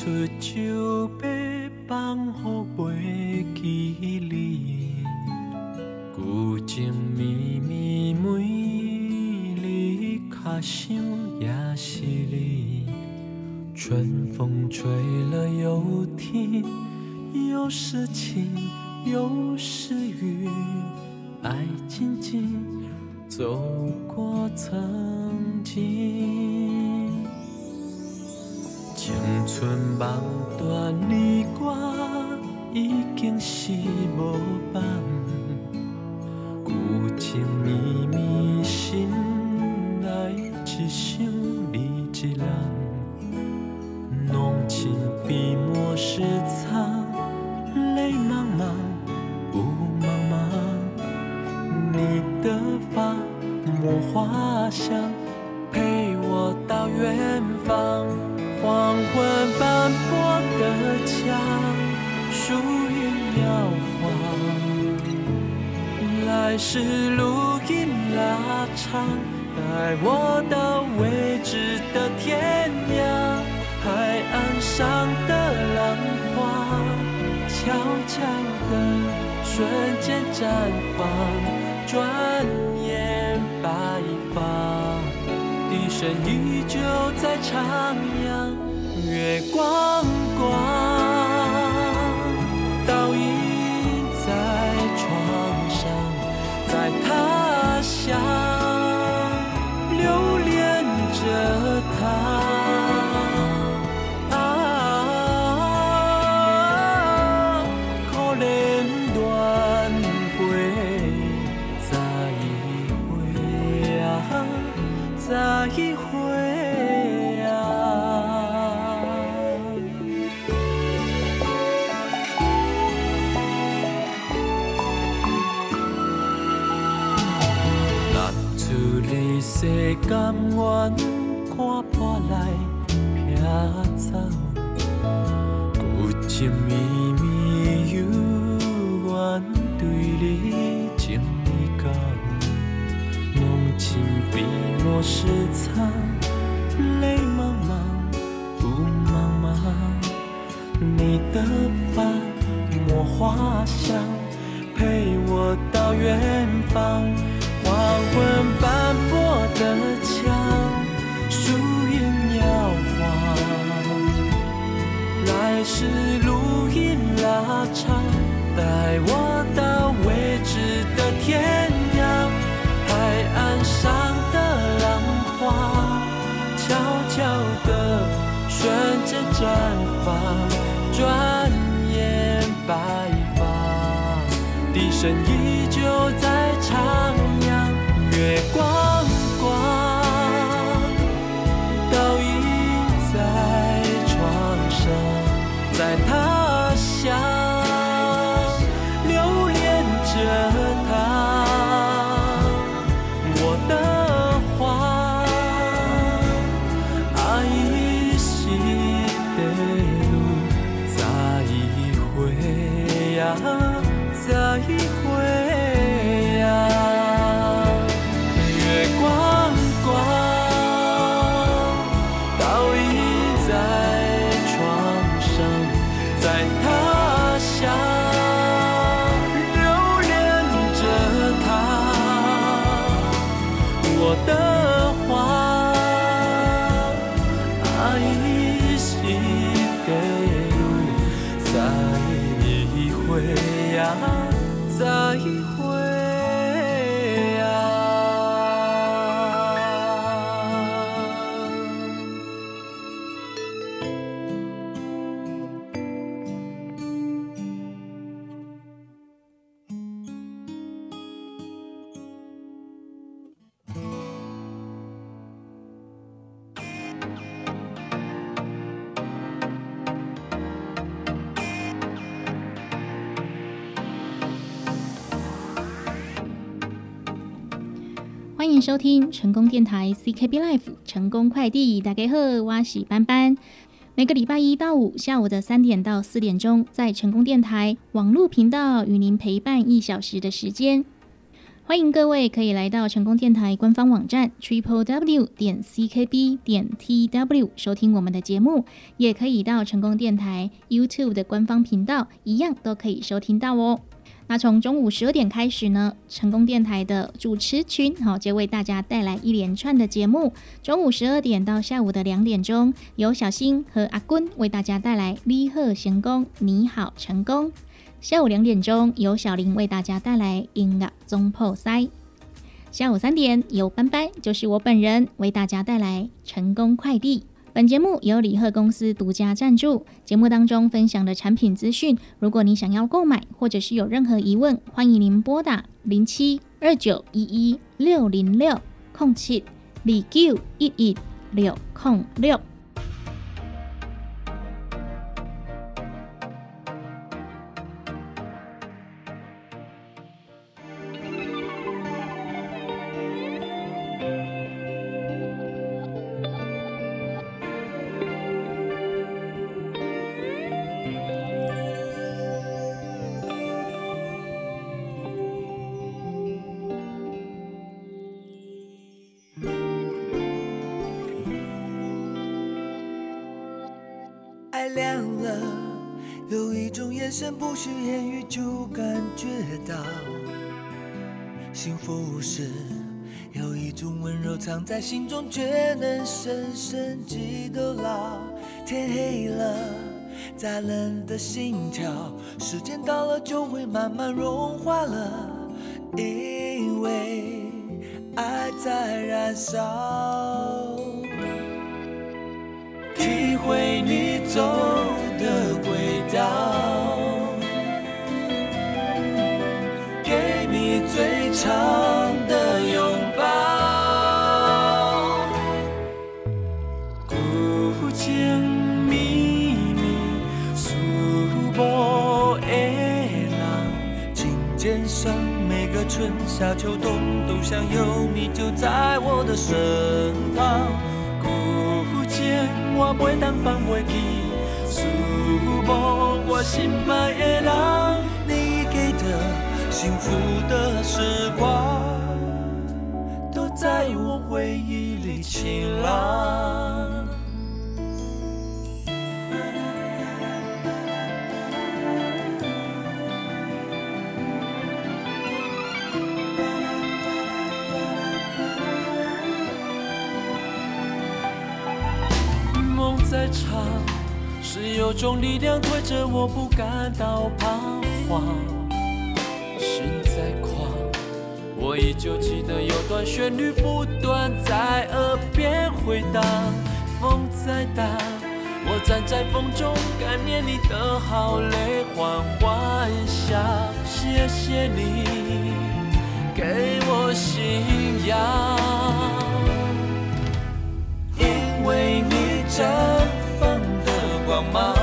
出酒要，放乎袂记你。旧情绵绵，每日卡想也是你。春风吹了又停，又是晴，悄悄的瞬间绽放，转眼白发。笛声依旧在徜徉，月光光，远方。黄昏斑驳的墙，树影摇晃。来时路已拉长，带我到未知的天涯。海岸上的浪花，悄悄地瞬间绽放，转眼白。声依旧在徜徉，月光光。收听成功电台 CKB Life 成功快递，大家好，我是班班。每个礼拜一到五下午的三点到四点钟，在成功电台网络频道与您陪伴一小时的时间。欢迎各位可以来到成功电台官方网站 triple w 点 c k b 点 t w 收听我们的节目，也可以到成功电台 YouTube 的官方频道，一样都可以收听到哦。那从中午十二点开始呢，成功电台的主持群好就为大家带来一连串的节目。中午十二点到下午的两点钟，由小新和阿坤为大家带来李贺成功，你好成功。下午两点钟，由小林为大家带来音乐中破塞。下午三点，由班班，就是我本人，为大家带来成功快递。本节目由李贺公司独家赞助。节目当中分享的产品资讯，如果你想要购买，或者是有任何疑问，欢迎您拨打零七二九一一六零六空七李九一一六空六。不需言语就感觉到，幸福是有一种温柔藏在心中，却能深深记到老。天黑了，再冷的心跳，时间到了就会慢慢融化了，因为爱在燃烧。体会你走的轨道。长的拥抱，孤情秘密，诉不的人，琴键上每个春夏秋冬，都想有你就在我的身旁。孤情我袂当放袂记，诉不我心爱的人，幸福的时光都在我回忆里晴朗。梦在长，是有种力量推着我不感到彷徨。我依旧记得有段旋律不断在耳边回荡，风再大，我站在风中感念你的好，泪缓缓下。谢谢你给我信仰，因为你绽放的光芒，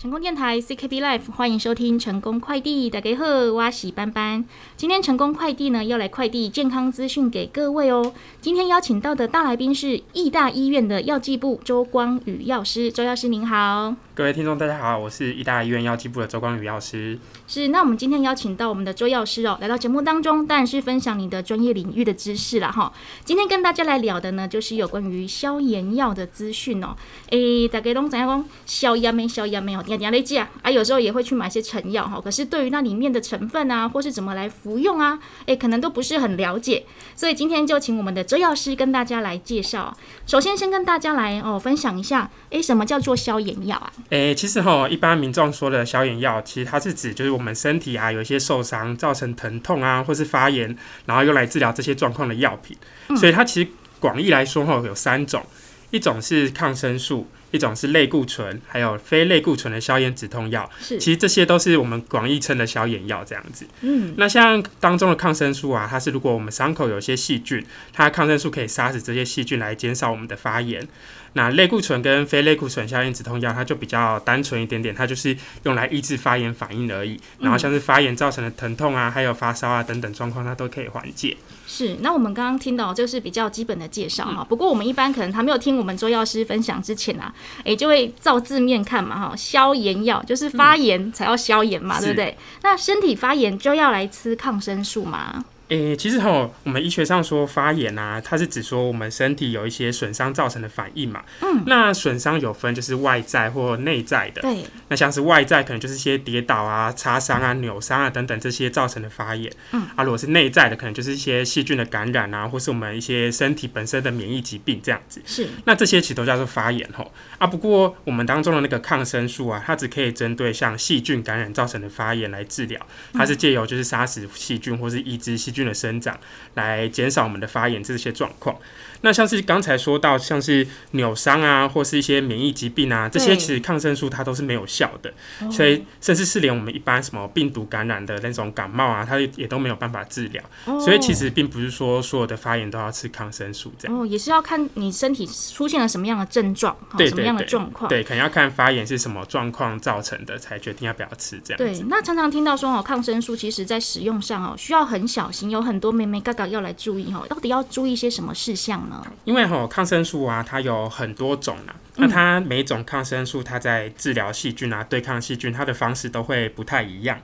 成功电台 CKB Life，欢迎收听成功快递。大家好，我是班班。今天成功快递呢要来快递健康资讯给各位哦。今天邀请到的大来宾是义大医院的药剂部周光宇药师，周药师您好。各位听众大家好，我是义大医院药剂部的周光宇药师。是，那我们今天邀请到我们的周药师哦，来到节目当中，当然是分享你的专业领域的知识了哈。今天跟大家来聊的呢，就是有关于消炎药的资讯哦。诶，大家拢怎样讲消炎没消炎没有？点点来记啊，啊，有时候也会去买一些成药哈。可是对于那里面的成分啊，或是怎么来服用啊，诶，可能都不是很了解。所以今天就请我们的周药师跟大家来介绍。首先，先跟大家来哦分享一下，诶，什么叫做消炎药啊？诶，其实哈，一般民众说的消炎药，其实它是指就是我们身体啊有一些受伤造成疼痛啊，或是发炎，然后用来治疗这些状况的药品。所以它其实广义来说哈有三种，一种是抗生素，一种是类固醇，还有非类固醇的消炎止痛药。是其实这些都是我们广义称的消炎药这样子。嗯，那像当中的抗生素啊，它是如果我们伤口有一些细菌，它抗生素可以杀死这些细菌来减少我们的发炎。那类固醇跟非类固醇消炎止痛药，它就比较单纯一点点，它就是用来抑制发炎反应而已。然后像是发炎造成的疼痛啊，还有发烧啊等等状况，它都可以缓解。是。那我们刚刚听到就是比较基本的介绍哈。不过我们一般可能还没有听我们周药师分享之前啊，诶，就会照字面看嘛哈。消炎药就是发炎才要消炎嘛，是对不对？那身体发炎就要来吃抗生素嘛？诶、其实哈，我们医学上说发炎啊，它是指说我们身体有一些损伤造成的反应嘛。嗯。那损伤有分就是外在或内在的。对，那像是外在可能就是一些跌倒啊、擦伤啊、扭伤啊等等这些造成的发炎。嗯。啊，如果是内在的，可能就是一些细菌的感染啊，或是我们一些身体本身的免疫疾病这样子。是那这些其实都叫做发炎吼啊。不过我们当中的那个抗生素啊，它只可以针对像细菌感染造成的发炎来治疗，它是借由就是杀死细菌或是抑制细菌菌的生长，来减少我们的发炎这些状况。那像是刚才说到，像是扭伤啊，或是一些免疫疾病啊，这些其实抗生素它都是没有效的，哦所以甚至是连我们一般什么病毒感染的那种感冒啊，它也都没有办法治疗。所以其实并不是说所有的发炎都要吃抗生素这样。哦，也是要看你身体出现了什么样的症状，哈对什么样的状况。对，可能要看发炎是什么状况造成的，才决定要不要吃这样对。，那常常听到说哦，抗生素其实在使用上哦，需要很小心，有很多妹妹嘎嘎要来注意哦。到底要注意些什么事项呢？因为哈、抗生素啊，它有很多种那它每种抗生素，它在治疗细菌啊、对抗细菌，它的方式都会不太一样。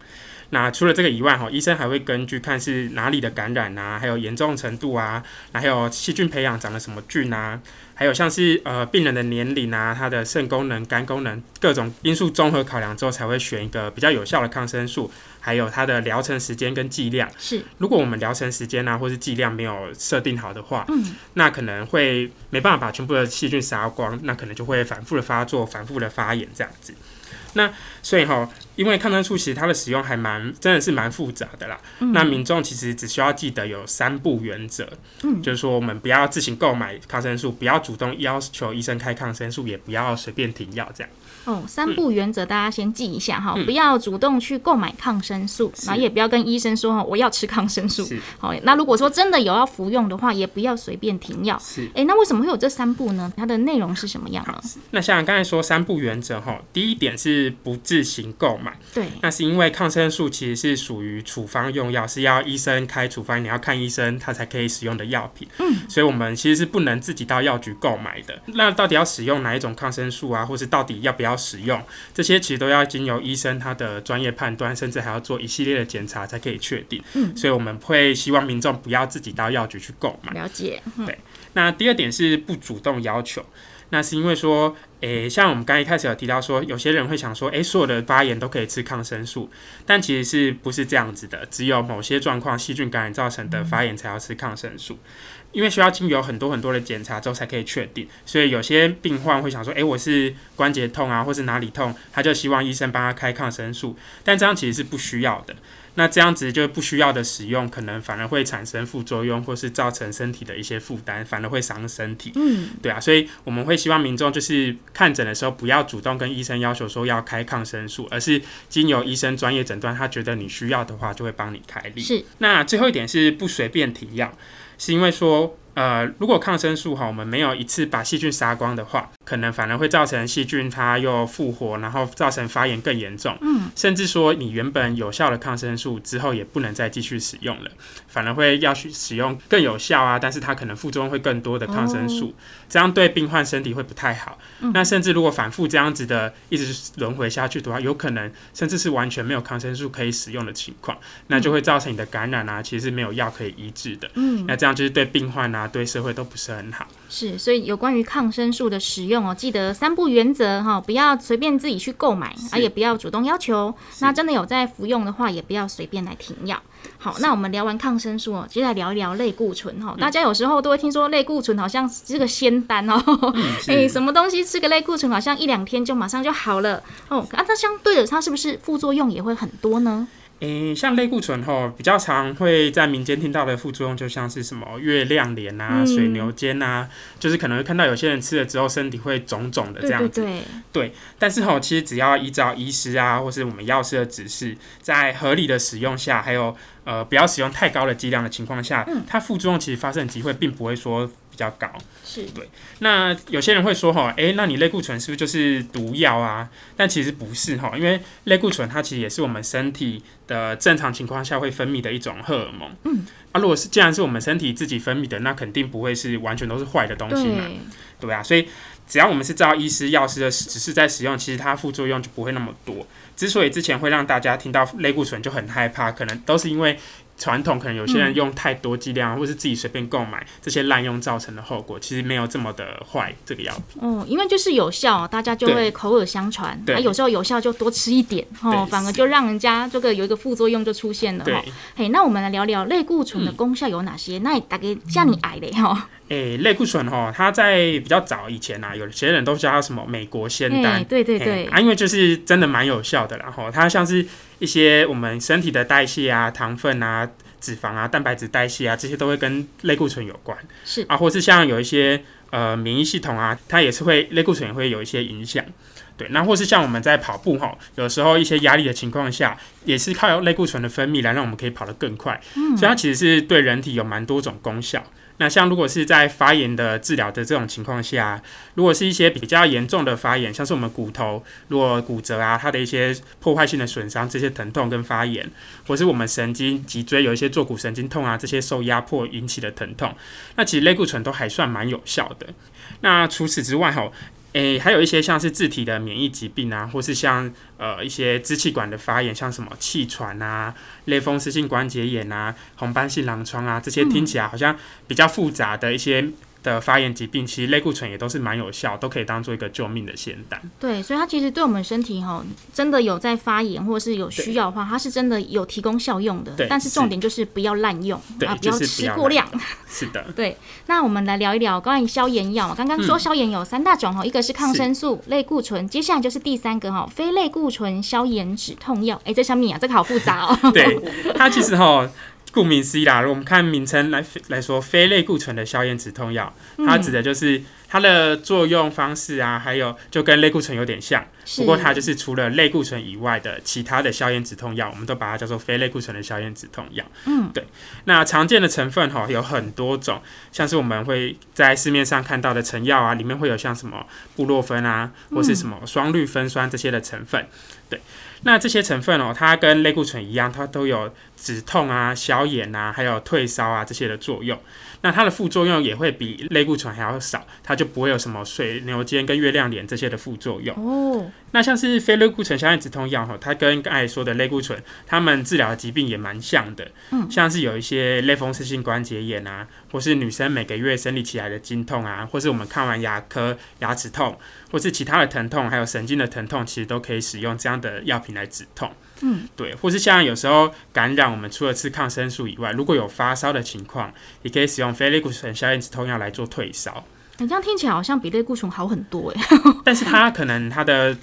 那除了这个以外，哈，医生还会根据看是哪里的感染啊，还有严重程度啊，还有细菌培养长了什么菌啊，还有像是呃病人的年龄啊，他的肾功能、肝功能各种因素综合考量之后，才会选一个比较有效的抗生素，还有它的疗程时间跟剂量。是如果我们疗程时间啊，或是剂量没有设定好的话，嗯，那可能会没办法把全部的细菌杀光，那可能就会反复的发作、反复的发炎这样子。那所以哈，因为抗生素其实它的使用还蛮真的是蛮复杂的啦。嗯那民众其实只需要记得有三步原则，嗯就是说我们不要自行购买抗生素，不要主动要求医生开抗生素，也不要随便停药这样。哦，三步原则大家先记一下哈，嗯不要主动去购买抗生素，是然后也不要跟医生说哈我要吃抗生素。好，那如果说真的有要服用的话，也不要随便停药。是。诶，那为什么会有这三步呢？它的内容是什么样呢？那像刚才说三步原则哈，第一点是不自行购买。对，那是因为抗生素其实是属于处方用药，是要医生开处方，你要看医生他才可以使用的药品。嗯，所以我们其实是不能自己到药局购买的。那到底要使用哪一种抗生素啊，或是到底要不要使用，这些其实都要经由医生他的专业判断，甚至还要做一系列的检查才可以确定。嗯所以我们会希望民众不要自己到药局去购买。了解。嗯那第二点是不主动要求，那是因为说，诶、像我们刚一开始有提到说，有些人会想说，诶、所有的发炎都可以吃抗生素，但其实是不是这样子的？只有某些状况，细菌感染造成的发炎才要吃抗生素。因为需要经由很多很多的检查之后才可以确定，所以有些病患会想说，诶、我是关节痛啊，或是哪里痛，他就希望医生帮他开抗生素，但这样其实是不需要的。那这样子就不需要的使用，可能反而会产生副作用，或是造成身体的一些负担，反而会伤身体。嗯，对啊，所以我们会希望民众就是看诊的时候，不要主动跟医生要求说要开抗生素，而是经由医生专业诊断，他觉得你需要的话，就会帮你开立。是那最后一点是不随便停药，是因为说，呃，如果抗生素哈，我们没有一次把细菌杀光的话，可能反而会造成细菌它又复活，然后造成发炎更严重。嗯，甚至说你原本有效的抗生素之后也不能再继续使用了，反而会要去使用更有效啊，但是它可能副作用会更多的抗生素，这样对病患身体会不太好。嗯那甚至如果反复这样子的一直轮回下去的话，有可能甚至是完全没有抗生素可以使用的情况，那就会造成你的感染啊，其实是没有药可以医治的。嗯，那这样就是对病患啊，对社会都不是很好。是，所以有关于抗生素的使用哦，记得三不原则哈，不要随便自己去购买，啊，也不要主动要求。那真的有在服用的话，也不要随便来停药。好，那我们聊完抗生素哦，接下来聊一聊类固醇哈。大家有时候都会听说类固醇好像是个仙丹哦，哎、什么东西吃个类固醇好像一两天就马上就好了哦。啊，它相对的，它是不是副作用也会很多呢？诶、像类固醇吼，比较常会在民间听到的副作用，就像是什么月亮脸啊、嗯水牛肩啊，就是可能会看到有些人吃了之后身体会肿肿的这对对样子。对，但是吼，其实只要依照医师啊，或是我们药师的指示，在合理的使用下，还有呃不要使用太高的剂量的情况下，嗯它副作用其实发生的机会并不会说比较高。是对，那有些人会说哈，诶，那你类固醇是不是就是毒药啊？但其实不是哈，因为类固醇它其实也是我们身体的正常情况下会分泌的一种荷尔蒙。嗯，啊，如果是既然是我们身体自己分泌的，那肯定不会是完全都是坏的东西嘛，对，对啊，所以只要我们是照医师、药师的指示在使用，其实它副作用就不会那么多。之所以之前会让大家听到类固醇就很害怕，可能都是因为传统可能有些人用太多剂量，或是自己随便购买这些滥用造成的后果，其实没有这么的坏。这个药品，哦，因为就是有效，大家就会口耳相传。对啊，有时候有效就多吃一点哦，反而就让人家这个有一个副作用就出现了对。，嘿，那我们来聊聊类固醇的功效有哪些？那也大概像你矮的哈，诶、类固醇哈，它在比较早以前啊，有些人都叫它什么美国仙哎，丹。对对对，嘿啊，因为就是真的蛮有效的啦，然后它像是一些我们身体的代谢啊、糖分啊、脂肪啊、蛋白质代谢啊，这些都会跟类固醇有关。是啊，或是像有一些呃免疫系统啊，它也是会类固醇也会有一些影响。对，那或是像我们在跑步哈，有时候一些压力的情况下，也是靠类固醇的分泌来让我们可以跑得更快。嗯所以它其实是对人体有蛮多种功效。那像如果是在发炎的治疗的这种情况下，如果是一些比较严重的发炎，像是我们骨头如果骨折啊，它的一些破坏性的损伤，这些疼痛跟发炎，或是我们神经脊椎有一些坐骨神经痛啊，这些受压迫引起的疼痛，那其实类固醇都还算蛮有效的。那除此之外吼，诶、还有一些像是自体的免疫疾病啊，或是像呃一些支气管的发炎，像什么气喘啊、类风湿性关节炎啊、红斑性狼疮啊，这些听起来好像比较复杂的一些的发炎疾病，其实类固醇也都是蛮有效，都可以当做一个救命的仙丹。对，所以它其实对我们身体哈，真的有在发炎或者是有需要的话，它是真的有提供效用的对。但是重点就是不要滥用啊，不要吃过量。是的，对，那我们来聊一聊关于消炎药。刚刚说消炎有三大种哈，一个是抗生素、类固醇，接下来就是第三个哈，非类固醇消炎止痛药。哎，这上面啊，这个好复杂哦。对，它其实哈，顾名思义啦，我们看名称来来说，非类固醇的消炎止痛药，它指的就是它的作用方式啊，还有就跟类固醇有点像，不过它就是除了类固醇以外的其他的消炎止痛药，我们都把它叫做非类固醇的消炎止痛药。嗯，对。那常见的成分哈有很多种，像是我们会在市面上看到的成药啊，里面会有像什么布洛芬啊，或是什么双氯芬酸这些的成分。对。那这些成分哦，它跟类固醇一样，它都有止痛啊、消炎啊，还有退烧啊这些的作用。那它的副作用也会比类固醇还要少，它就不会有什么水牛肩跟月亮脸这些的副作用。哦，那像是非类固醇消炎止痛药哈，它跟刚才说的类固醇，它们治疗的疾病也蛮像的。嗯像是有一些类风湿性关节炎啊，或是女生每个月生理起来的经痛啊，或是我们看完牙科牙齿痛，或是其他的疼痛，还有神经的疼痛，其实都可以使用这样的药品来止痛。嗯，对，或是像有时候感染，我们除了吃抗生素以外，如果有发烧的情况，也可以使用非类固醇消炎止痛药来做退烧。你这样听起来好像比类固醇好很多哎。但是它可能它的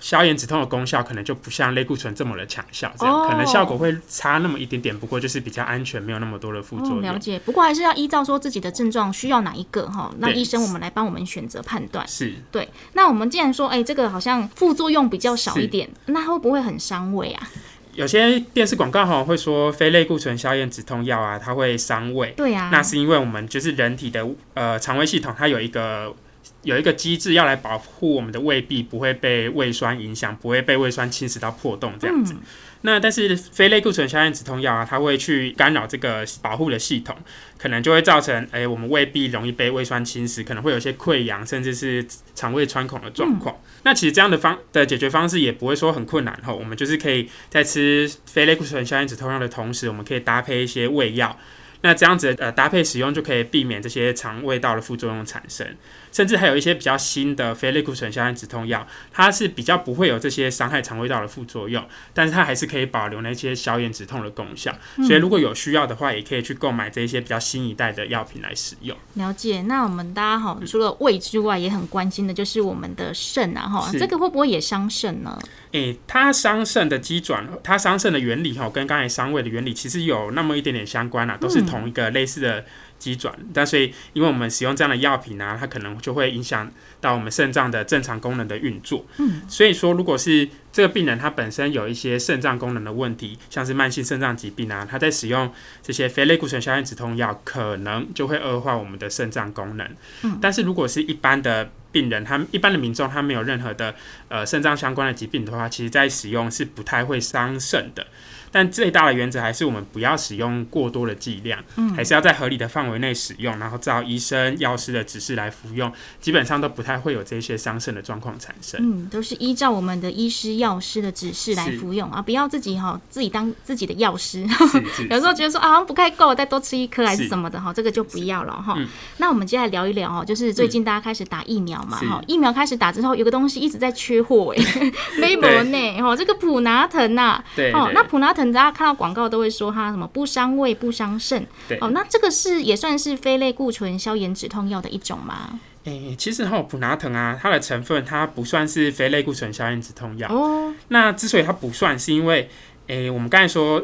消炎止痛的功效可能就不像类固醇这么的强效，这样、哦可能效果会差那么一点点，不过就是比较安全，没有那么多的副作哦，用。了解。不过还是要依照说自己的症状需要哪一个哈，那医生我们来帮我们选择判断。是对，那我们既然说，哎、这个好像副作用比较少一点，那会不会很伤胃啊？有些电视广告哈会说非类固醇消炎止痛药啊，它会伤胃。对啊，那是因为我们就是人体的呃肠胃系统，它有一个有一个机制要来保护我们的胃壁不会被胃酸影响，不会被胃酸侵蚀到破洞这样子。那但是非类固醇消炎止痛药啊，它会去干扰这个保护的系统，可能就会造成诶、我们胃壁容易被胃酸侵蚀，可能会有些溃疡，甚至是肠胃穿孔的状况。那其实这样的方的解决方式也不会说很困难吼，我们就是可以在吃非类固醇消炎止痛药的同时，我们可以搭配一些胃药。那这样子呃搭配使用就可以避免这些肠胃道的副作用产生，甚至还有一些比较新的非类固醇消炎止痛药，它是比较不会有这些伤害肠胃道的副作用，但是它还是可以保留那些消炎止痛的功效。所以如果有需要的话，也可以去购买这一些比较新一代的药品来使用。了解。那我们大家哈，除了胃之外，也很关心的就是我们的肾啊哈，这个会不会也伤肾呢？诶、它伤肾的机转，它伤肾的原理哈，跟刚才伤胃的原理其实有那么一点点相关啦，都是同一个类似的机转。但所以，因为我们使用这样的药品啊，它可能就会影响到我们肾脏的正常功能的运作。嗯，所以说，如果是这个病人他本身有一些肾脏功能的问题，像是慢性肾脏疾病啊，他在使用这些非类固醇消炎止痛药，可能就会恶化我们的肾脏功能。嗯，但是如果是一般的病人，他一般的民众，他没有任何的呃肾脏相关的疾病的话，其实在使用是不太会伤肾的。但最大的原则还是我们不要使用过多的剂量，嗯还是要在合理的范围内使用，然后照医生、药师的指示来服用，基本上都不太会有这些伤肾的状况产生。嗯，都是依照我们的医师、药师的指示来服用啊，不要自己哈自己当自己的药师。有时候觉得说啊，好像不太够，再多吃一颗还是是什么的哈，这个就不要了哈嗯。那我们接下来聊一聊哦，就是最近大家开始打疫苗嘛是哈，疫苗开始打之后，有个东西一直在缺货哎，微博内哈，这个普拿疼呐，哦，对哦那普拿疼大家看到广告都会说它什么不伤胃不伤肾，对哦，那这个是也算是非类固醇消炎止痛药的一种吗？诶、其实哈普拿疼啊，它的成分它不算是非类固醇消炎止痛药。哦，那之所以它不算，是因为诶、我们刚才说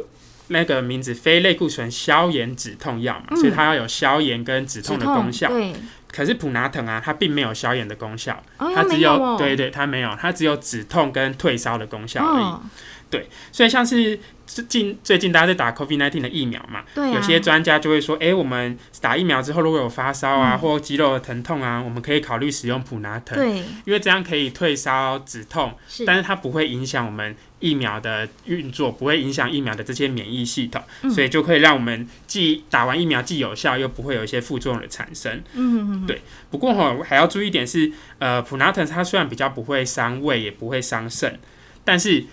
那个名字非类固醇消炎止痛药嘛，所以它要有消炎跟止痛的功效。对，可是普拿疼啊，它并没有消炎的功效，哦，它只没有哦，对对，它没有，它只有止痛跟退烧的功效而已。哦，所以像是最近最近大家在打 COVID-19 的疫苗嘛，对啊，有些专家就会说，哎，我们打疫苗之后如果有发烧啊、嗯。或肌肉的疼痛啊，我们可以考虑使用普拿疼，对。因为这样可以退烧止痛，是，但是它不会影响我们疫苗的运作，不会影响疫苗的这些免疫系统，嗯。所以就可以让我们既打完疫苗既有效，又不会有一些副作用的产生。嗯嗯嗯，对不过哈，还要注意一点是，呃，普拿疼它虽然比较不会伤胃，也不会伤肾，但是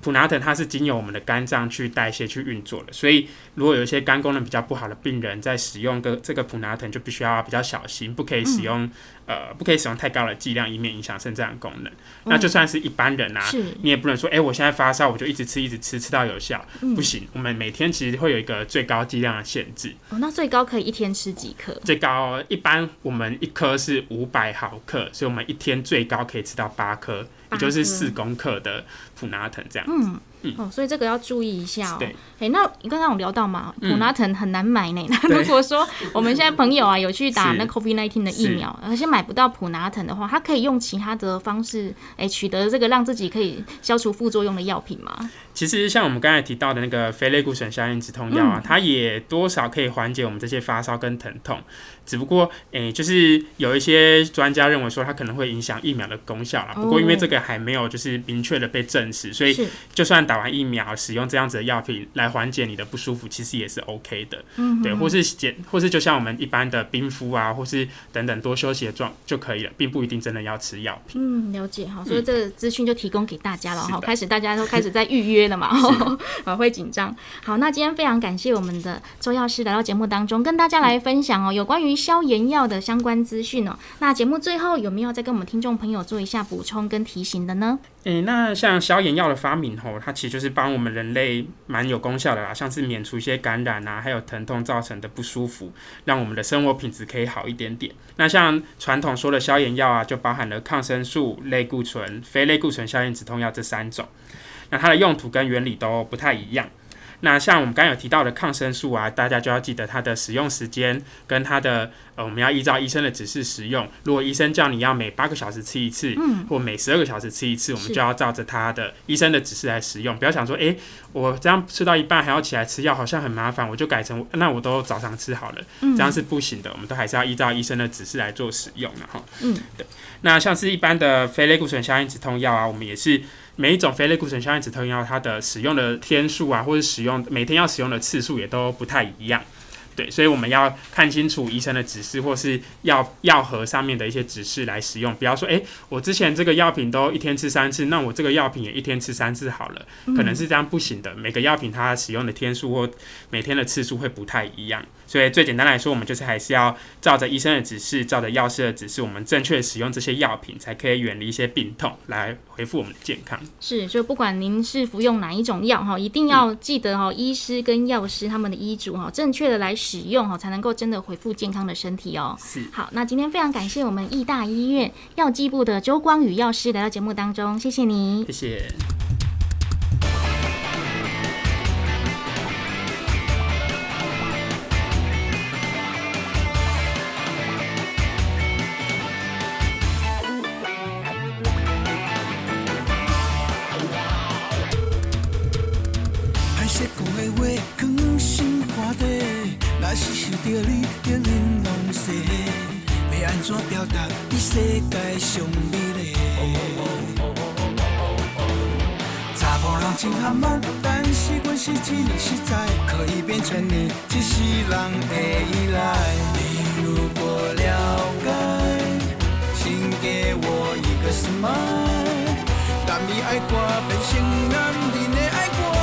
普拿疼它是经由我们的肝脏去代谢去运作的，所以如果有一些肝功能比较不好的病人在使用个这个普拿疼，就必须要比较小心，不可以使用、呃不可以使用太高的剂量，以免影响肾脏的功能。那就算是一般人啊，是，你也不能说，哎、我现在发烧，我就一直吃，一直吃，吃到有效，嗯不行。我们每天其实会有一个最高剂量的限制，哦，那最高可以一天吃几颗？最高一般我们一颗是五百毫克，所以我们一天最高可以吃到八颗，也就是四公克的普拿疼这样。嗯嗯，哦，所以这个要注意一下哦。对，哎，那你刚刚有聊到嘛，嗯普拉腾很难买呢。那对如果说我们现在朋友啊有去打那 COVID 1 9的疫苗，而且买不到普拉腾的话，他可以用其他的方式，哎，取得这个让自己可以消除副作用的药品吗？其实像我们刚才提到的那个非类固醇消炎止痛药啊，它也多少可以缓解我们这些发烧跟疼痛。只不过，诶、就是有一些专家认为说它可能会影响疫苗的功效啦。不过因为这个还没有就是明确的被证实，所以，就算打完疫苗，使用这样子的药品来缓解你的不舒服，其实也是 OK 的。嗯，对，或是减，或是就像我们一般的冰敷啊，或是等等多休息的状就可以了，并不一定真的要吃药品。嗯，了解哈，所以这个资讯就提供给大家了哈。开始大家都开始在预约了嘛，好会紧张。好，那今天非常感谢我们的周药师来到节目当中，跟大家来分享哦有关于消炎药的相关资讯哦。那节目最后有没有再跟我们听众朋友做一下补充跟提醒的呢？诶、那像消炎药的发明吼，它其实就是帮我们人类蛮有功效的啦，像是免除一些感染啊，还有疼痛造成的不舒服，让我们的生活品质可以好一点点。那像传统说的消炎药啊，就包含了抗生素、类固醇、非类固醇消炎止痛药这三种。那它的用途跟原理都不太一样。那像我们刚刚有提到的抗生素啊，大家就要记得它的使用时间跟它的呃，我们要依照医生的指示使用。如果医生叫你要每八个小时吃一次，嗯，或每十二个小时吃一次，我们就要照着他的医生的指示来使用。不要想说，诶，我这样吃到一半还要起来吃药，好像很麻烦，我就改成那我都早上吃好了，嗯这样是不行的。我们都还是要依照医生的指示来做使用的哈。嗯，对。那像是一般的非类固醇消炎止痛药啊，我们也是每一种非类固醇消炎止痛药，它的使用的天数啊，或者使用每天要使用的次数也都不太一样。对，所以我们要看清楚医生的指示，或是药药盒上面的一些指示来使用。不要说，诶，我之前这个药品都一天吃三次，那我这个药品也一天吃三次好了，可能是这样不行的。每个药品它使用的天数或每天的次数会不太一样。所以最简单来说，我们就是还是要照着医生的指示，照着药师的指示，我们正确使用这些药品，才可以远离一些病痛，来恢复我们的健康。是，就不管您是服用哪一种药哈，一定要记得哈，医师跟药师他们的医嘱哈，正确的来使用哦，才能够真的恢复健康的身体哦。是，好，那今天非常感谢我们义大医院药剂部的周光宇药师来到节目当中，谢谢你谢。谢。你世界上美丽。查甫人真含慢，但是阮是真实在，可以变成你一世人的依赖。你如果了解，请给我一个 smile，让你爱我变成男人的爱我。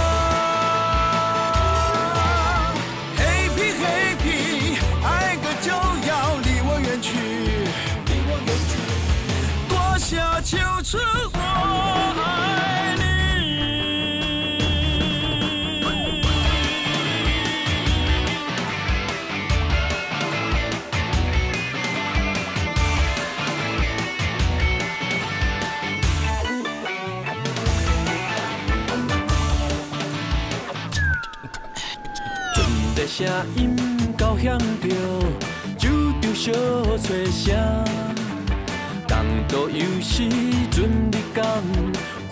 多下秋春我爱你。阵的声音交响着，就着小吹声。到有时阵你讲，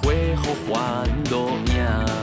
恢复烦恼影。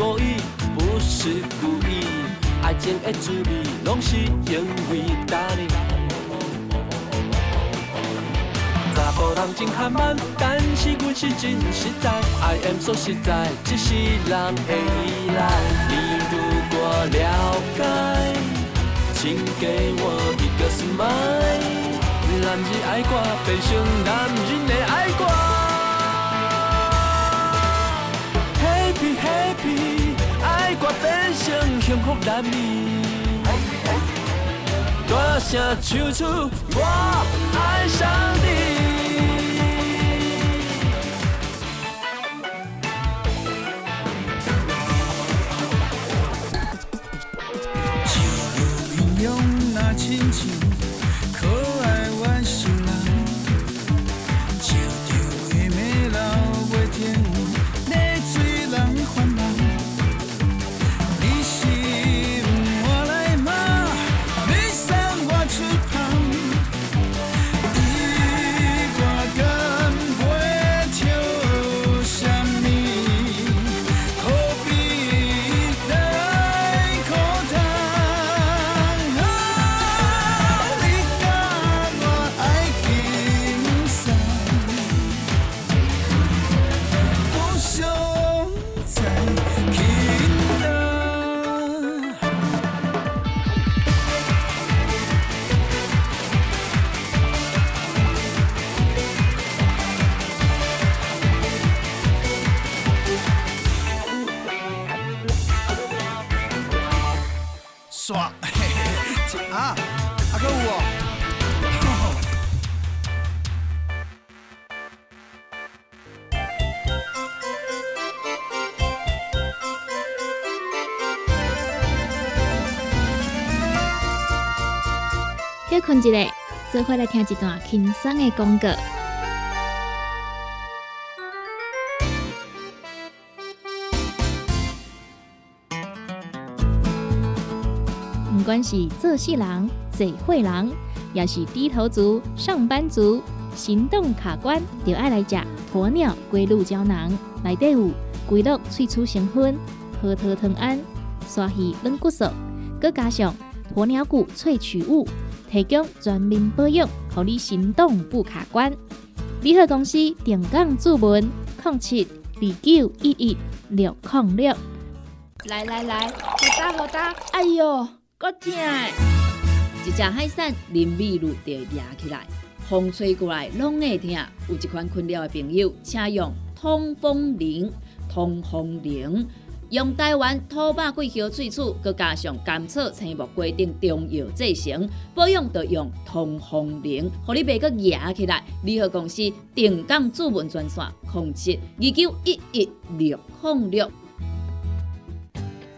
故意，不是故意。爱情的滋味，拢是因为打你。查甫人真含慢，但是阮是真实在。I am so 实在，一世人的依赖。你如果了解，请给我一个 smile。男儿爱我，变成男人福男儿。大声唱出我爱上休困一下，做伙来听一段轻松的广告。不管是做事人、嘴会人，也是低头族、上班族，行动卡关，就爱来食鸵鸟龟鹿胶囊。内底有龟鹿萃取成分、核桃藤胺、鲨鱼软骨素，佮加上鸵鸟骨萃取物，提供全面保养，让你行动不卡关。联合公司定岗注文：零七二九一一六零六。来来来，好打好打，哎哟，够痛的！一只海扇淋雨露就压起来，风吹过来拢会痛。有一款困扰的朋友，请用通风铃。通风铃用台湾土白桂花萃取，佮加上甘草、青木规定中药制成，保养要用通风灵，互你袂佮压起来。联合公司定岗主文专线：零七二九一一六零六。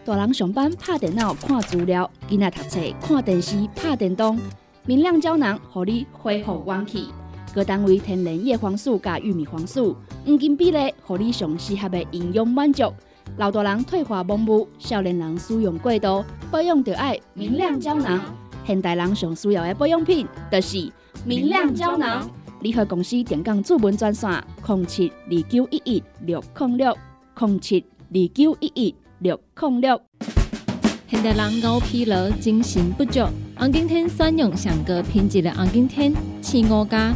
大人上班拍电脑看资料，囡仔读册看电视拍电动，明亮胶囊互你恢复元气。各单位天然叶黄素加玉米黄素，黄金比例，互你上适合的营养满足。老大人退化盲目，少年人使用过度，保养就要明亮胶囊。现代人上需要的保养品，就是明亮胶囊。联合公司电讲注文专线：零七二九一一六零六零七二九一一。六零六，现代人熬疲劳、精神不足。红景天选用上高品质的红景天青乌加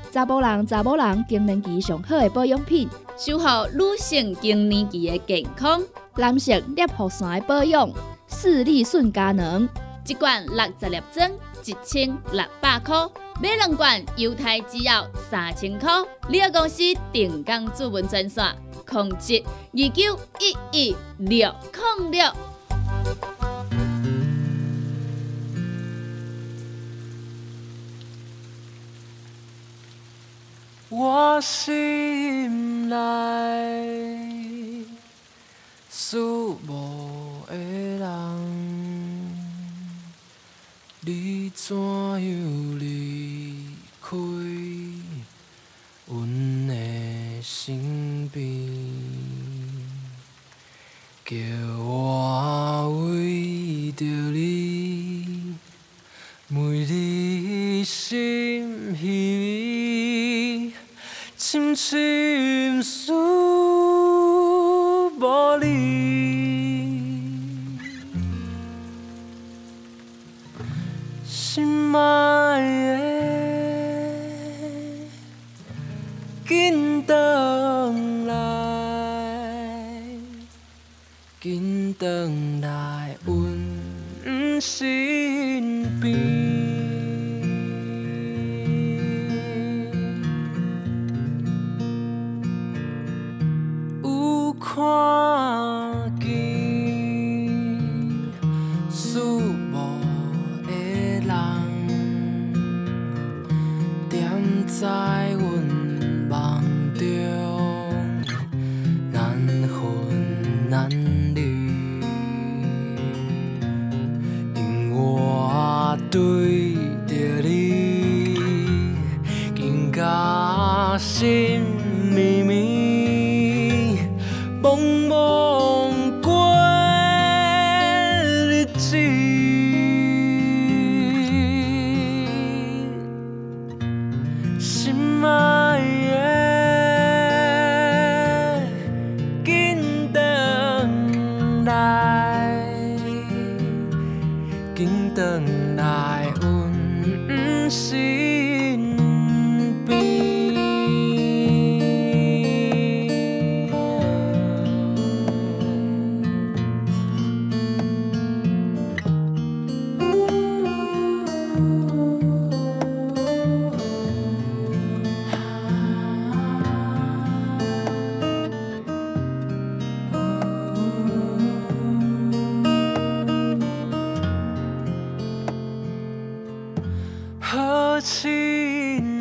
查甫人、查某人更年期上好的保养品，守护女性更年期的健康。男性尿酸的保养，视力顺佳能。一罐六十粒装，一千六百块；买两罐，犹太只要三千块。你个公司定岗主文专线。控制二九一一六零六。我心内思慕的人，你怎样离开？阮的身边，叫我为着你，每日心稀微，深深思无离，心爱的。紧回来，紧回来，阮身边。何其难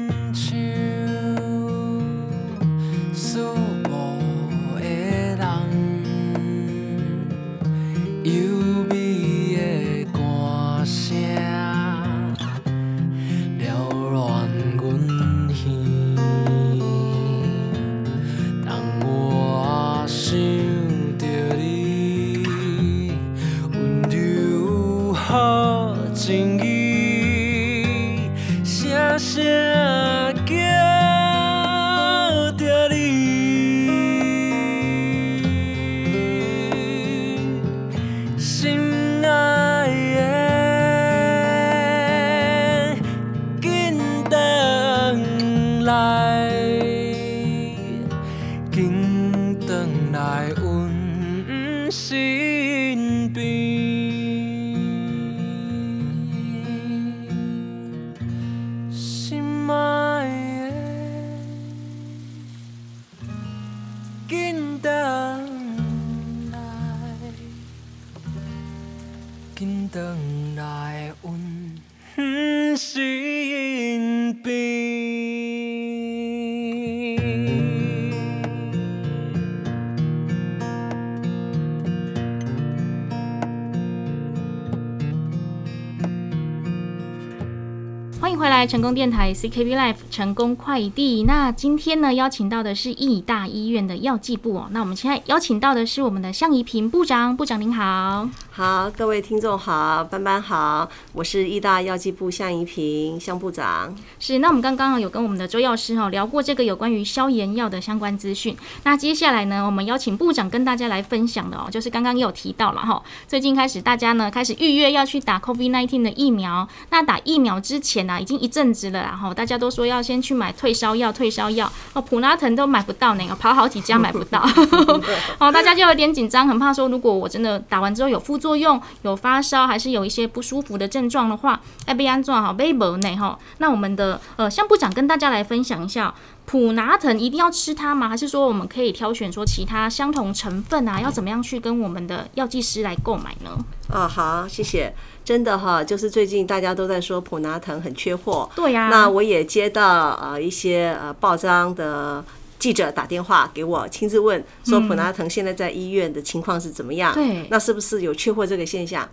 电台 CKB Life 成功快递。那今天呢，邀请到的是义大医院的药剂部哦。那我们现在邀请到的是我们的向怡平部长，部长您好。好，各位听众好，班班好，我是义大药剂部向怡平向部长。是，那我们刚刚有跟我们的周药师哈聊过这个有关于消炎药的相关资讯。那接下来呢，我们邀请部长跟大家来分享的哦，就是刚刚也有提到了哈，最近开始大家呢开始预约要去打 COVID-19 的疫苗。那打疫苗之前呢、已经一阵子了，然后大家都说要先去买退烧药，退烧药哦，普拉腾都买不到呢，跑好几家买不到，哦，大家就有点紧张，很怕说如果我真的打完之后有副作用，有发烧，还是有一些不舒服的症状的话，要被安装好，被没呢哈。那我们的呃向部长跟大家来分享一下，普拿疼一定要吃它吗？还是说我们可以挑选说其他相同成分啊，要怎么样去跟我们的药剂师来购买呢？啊，好，谢谢。真的哈，就是最近大家都在说普拿疼很缺货，对呀、那我也接到呃一些呃报章的记者打电话给我，亲自问说普拿腾现在在医院的情况是怎么样？对那是不是有缺货这个现象？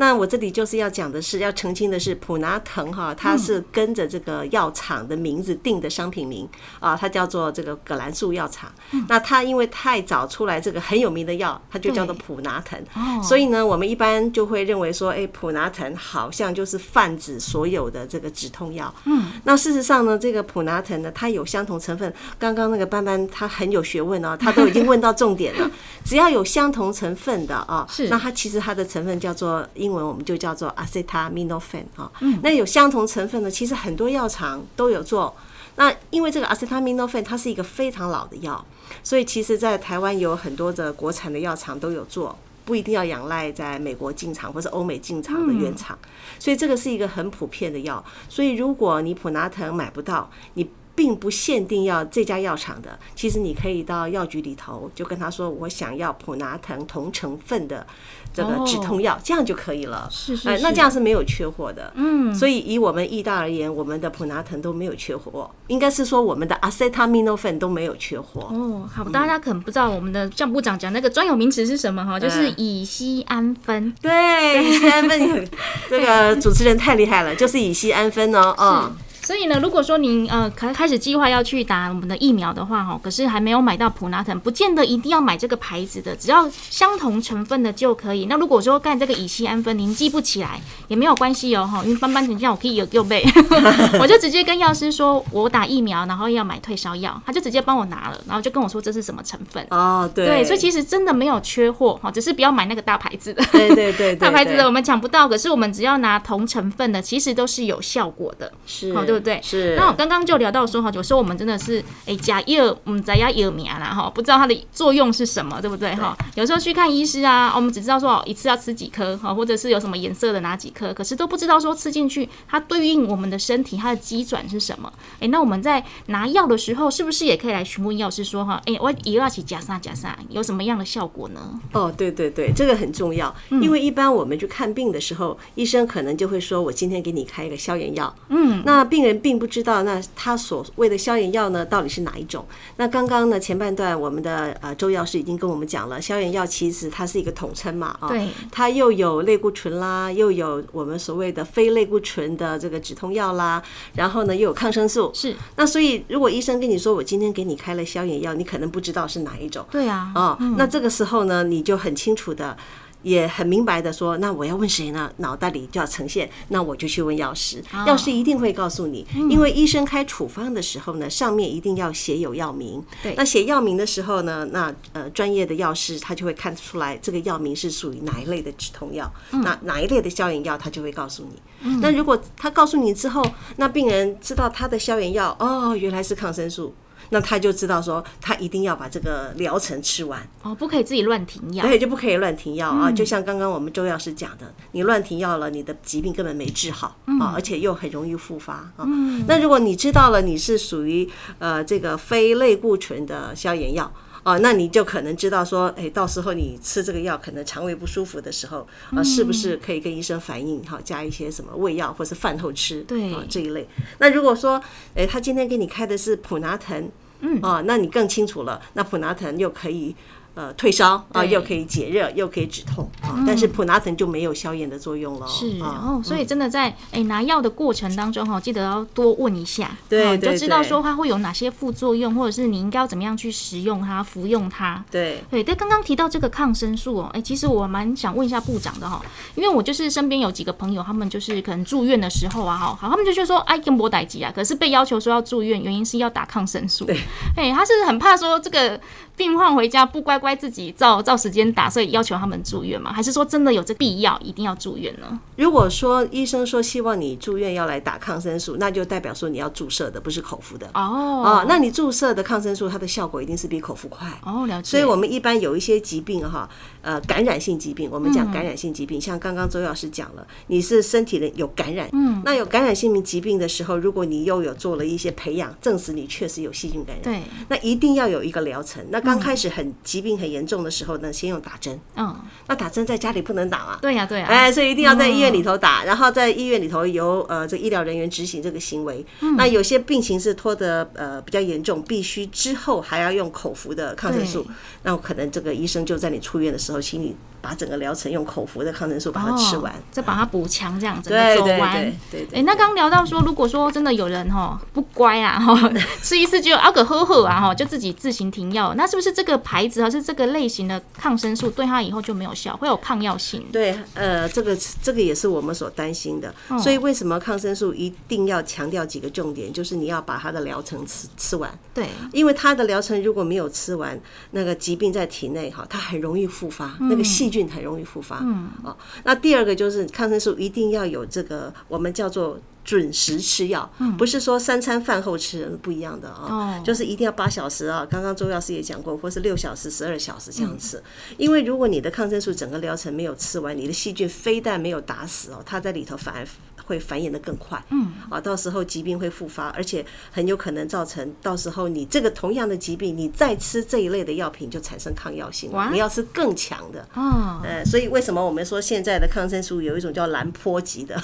那我这里就是要讲的是，要澄清的是，普拿藤哈，它是跟着这个药厂的名字定的商品名啊，它叫做这个葛兰素药厂。那它因为太早出来这个很有名的药，它就叫做普拿藤。哦，所以呢，我们一般就会认为说，哎，普拿藤好像就是泛指所有的这个止痛药。嗯，那事实上呢，这个普拿藤呢，它有相同成分。刚刚那个班班他很有学问哦，他都已经问到重点了。只要有相同成分的啊，是那它其实它的成分叫做英文我们就叫做 acetaminophen 啊。那有相同成分的，其实很多药厂都有做。那因为这个 acetaminophen 它是一个非常老的药，所以其实在台湾有很多的国产的药厂都有做。不一定要仰赖在美国进厂或者欧美进厂的原厂，所以这个是一个很普遍的药。所以如果你普拿疼买不到，你并不限定要这家药厂的，其实你可以到药局里头就跟他说，我想要普拿疼同成分的这个止痛药，这样就可以了。是是那这样是没有缺货的。嗯，所以以我们义大而言，我们的普拿疼都没有缺货，应该是说我们的 acetaminophen 都没有缺货。哦，好，大家可能不知道我们的向部长讲那个专有名词是什么哈，就是嗯乙酰氨酚。对，乙酰氨酚，这个主持人太厉害了，就是乙酰氨酚哦，哦，所以呢，如果说您呃开开始计划要去打我们的疫苗的话，哈，可是还没有买到普拿腾，不见得一定要买这个牌子的，只要相同成分的就可以。那如果说干这个乙酰氨酚您记不起来也没有关系哦，哈，因为斑斑成这样我可以有有背，我就直接跟药师说我打疫苗，然后要买退烧药，他就直接帮我拿了，然后就跟我说这是什么成分。哦，对，对，所以其实真的没有缺货哈，只是不要买那个大牌子的。对对对，大牌子的我们抢不到，可是我们只要拿同成分的，其实都是有效果的，是，好对不对？是。那我刚刚就聊到说哈，有时候我们真的是哎假药，嗯，在要药名啦哈，不知道它的作用是什么，对不对哈？有时候去看医师啊，我们只知道说一次要吃几颗哈，或者是有什么颜色的哪几颗，可是都不知道说吃进去它对应我们的身体它的机转是什么。哎，那我们在拿药的时候，是不是也可以来询问药师说哈，哎，我也要起假啥假啥，有什么样的效果呢？哦，对对对，这个很重要，因为一般我们去看病的时候，医生可能就会说，我今天给你开一个消炎药，嗯，那病人并不知道，那他所谓的消炎药呢，到底是哪一种？那刚刚呢，前半段我们的呃周药师已经跟我们讲了，消炎药其实它是一个统称嘛，啊，对，它又有类固醇啦，又有我们所谓的非类固醇的这个止痛药啦，然后呢又有抗生素，是。那所以如果医生跟你说，我今天给你开了消炎药，你可能不知道是哪一种，对啊，哦，那这个时候呢，你就很清楚的。也很明白的说，那我要问谁呢？脑袋里就要呈现，那我就去问药师，药师一定会告诉你，因为医生开处方的时候呢，上面一定要写有药名。对，那写药名的时候呢，那呃专业的药师他就会看出来这个药名是属于哪一类的止痛药，那哪一类的消炎药，他就会告诉你。那如果他告诉你之后，那病人知道他的消炎药哦，原来是抗生素。那他就知道说，他一定要把这个疗程吃完哦，不可以自己乱停药，对，就不可以乱停药啊。就像刚刚我们周药师讲的，你乱停药了，你的疾病根本没治好啊，而且又很容易复发啊。那如果你知道了你是属于呃这个非类固醇的消炎药。哦，那你就可能知道说，哎，到时候你吃这个药，可能肠胃不舒服的时候，啊，是不是可以跟医生反映，哈，加一些什么胃药或是饭后吃，对，啊这一类。那如果说，哎，他今天给你开的是普拿疼，嗯，啊，那你更清楚了，那普拿疼又可以。呃，退烧啊，又可以解热，又可以止痛啊，但是普拿疼就没有消炎的作用了。是哦，所以真的在哎拿药的过程当中哈，记得要多问一下，对，就知道说它会有哪些副作用，或者是你应该要怎么样去食用它、服用它。对对，但刚刚提到这个抗生素哦，哎，其实我蛮想问一下部长的哈，因为我就是身边有几个朋友，他们就是可能住院的时候啊，哈，好，他们就就说哎，跟波歹吉啊，可是被要求说要住院，原因是要打抗生素。对，哎，他是很怕说这个。病患回家不乖乖自己照照时间打，所以要求他们住院吗？还是说真的有这必要，一定要住院呢？如果说医生说希望你住院要来打抗生素，那就代表说你要注射的，不是口服的哦。啊，那你注射的抗生素，它的效果一定是比口服快哦。了解。所以我们一般有一些疾病哈，呃，感染性疾病，我们讲感染性疾病，像刚刚周老师讲了，你是身体的有感染，嗯，那有感染性疾病的时候，如果你又有做了一些培养，证实你确实有细菌感染，对，那一定要有一个疗程。那刚开始很。疾病很严重的时候呢，先用打针。嗯，那打针在家里不能打啊？对呀，对呀。哎，所以一定要在医院里头打，然后在医院里头由呃这医疗人员执行这个行为。那有些病情是拖得呃比较严重，必须之后还要用口服的抗生素，那可能这个医生就在你出院的时候，请你。把整个疗程用口服的抗生素把它吃完，再把它补强，这样子走完。对对。哎，那刚聊到说，如果说真的有人哈不乖啊哈，吃一次就阿个呵呵啊哈，就自己自行停药，那是不是这个牌子还是这个类型的抗生素对他以后就没有效，会有抗药性？对，呃，这个这个也是我们所担心的。所以为什么抗生素一定要强调几个重点？就是你要把它的疗程吃吃完。对。因为它的疗程如果没有吃完，那个疾病在体内哈，它很容易复发，那个细。菌很容易复发，嗯，啊，那第二个就是抗生素一定要有这个我们叫做准时吃药，不是说三餐饭后吃不一样的啊，就是一定要八小时啊。刚刚周药师也讲过，或是六小时、十二小时这样吃，因为如果你的抗生素整个疗程没有吃完，你的细菌非但没有打死哦，它在里头反而。会繁衍的更快，嗯，啊，到时候疾病会复发，而且很有可能造成到时候你这个同样的疾病，你再吃这一类的药品就产生抗药性，你要吃更强的，哦，呃，所以为什么我们说现在的抗生素有一种叫蓝坡级的，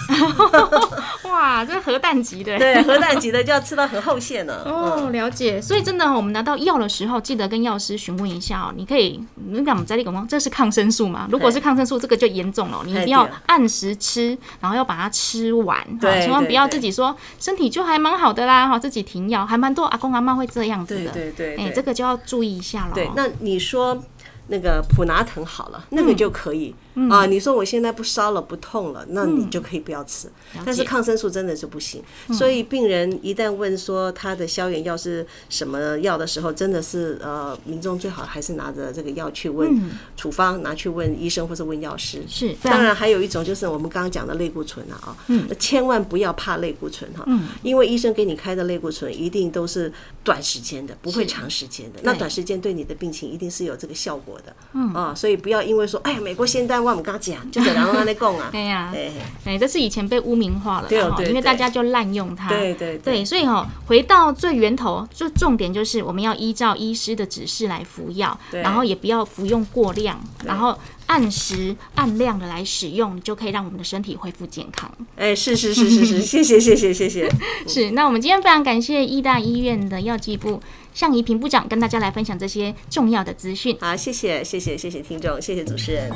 哇，哇，这核弹级的。对，核弹级的就要吃到很后线了。哦，了解。所以真的，我们拿到药的时候，记得跟药师询问一下哦。你可以，你讲我们在那个这是抗生素嘛？如果是抗生素，这个就严重了，你一定要按时吃，然后要把它吃完，对，千万不要自己说身体就还蛮好的啦，哈，自己停药，还蛮多阿公阿妈会这样子的。对对对，哎，这个就要注意一下了。对，那你说。那个普拿疼好了，那个就可以啊。你说我现在不烧了，不痛了，那你就可以不要吃。但是抗生素真的是不行。所以病人一旦问说他的消炎药是什么药的时候，真的是呃，民众最好还是拿着这个药去问处方，拿去问医生或者问药师。是，当然还有一种就是我们刚刚讲的类固醇啊，啊，千万不要怕类固醇哈，因为医生给你开的类固醇一定都是短时间的，不会长时间的。那短时间对你的病情一定是有这个效果。的，嗯啊，所以不要因为说，哎呀，美国仙丹，我们刚刚讲，就这两个人在供啊，哎呀，哎，这是以前被污名化了，对对，因为大家就滥用它，对对对，所以哈，回到最源头，就重点就是我们要依照医师的指示来服药，然后也不要服用过量，然后按时按量的来使用，就可以让我们的身体恢复健康。哎，是是是是是，谢谢谢谢谢谢，是。那我们今天非常感谢医大医院的药剂部。向怡平部长跟大家来分享这些重要的资讯。好，谢谢，谢谢，谢谢听众，谢谢主持人。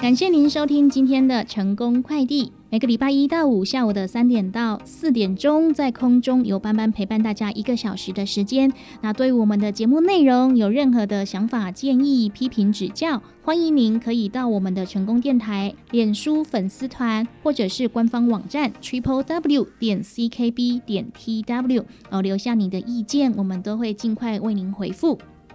感谢您收听今天的成功快递。每个礼拜一到五下午的三点到四点钟，在空中有班班陪伴大家一个小时的时间。那对我们的节目内容有任何的想法、建议、批评、指教，欢迎您可以到我们的成功电台脸书粉丝团，或者是官方网站 triple w 点 c k b 点 t w 哦，留下你的意见，我们都会尽快为您回复。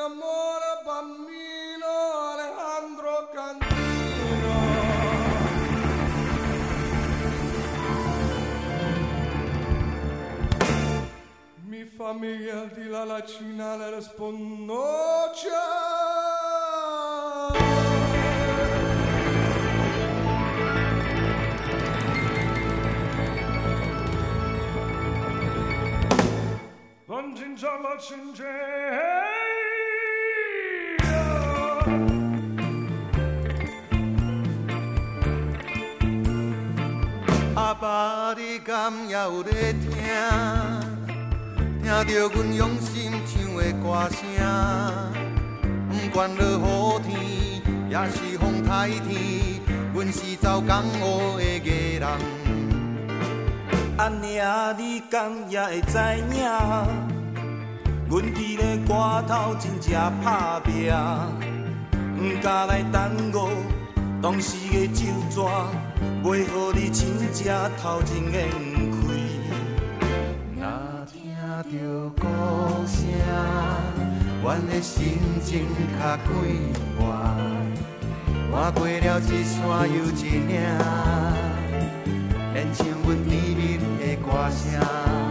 Amore bambino Alejandro Cantino. Mi familia di la lacina le rispondo ciao Non ginger 阿爸你敢也有咧听，听着阮用心唱的歌声。不管落雨天，也是风台天，阮是走江湖的艺人。阿娘，你敢也会知影？阮伫咧歌头真正打拼，毋敢来耽误当时的酒纸，袂互你真正头前眼开。若听着鼓声，阮的心情较快活。换过了一山又一岭，连唱阮甜蜜的歌声。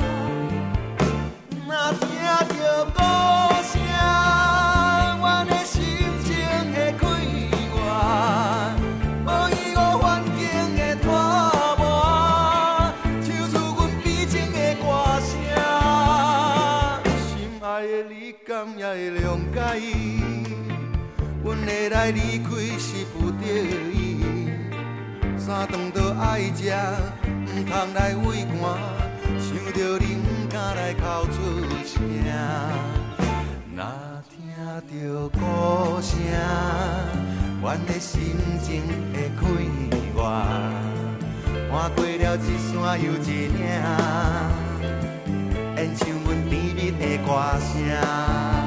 离开是不得已，三顿都爱食，毋通来畏寒。想着你，毋敢来哭出声。若听着鼓声，阮的心情会快活。看过了一山又一岭，演唱阮甜蜜的歌声。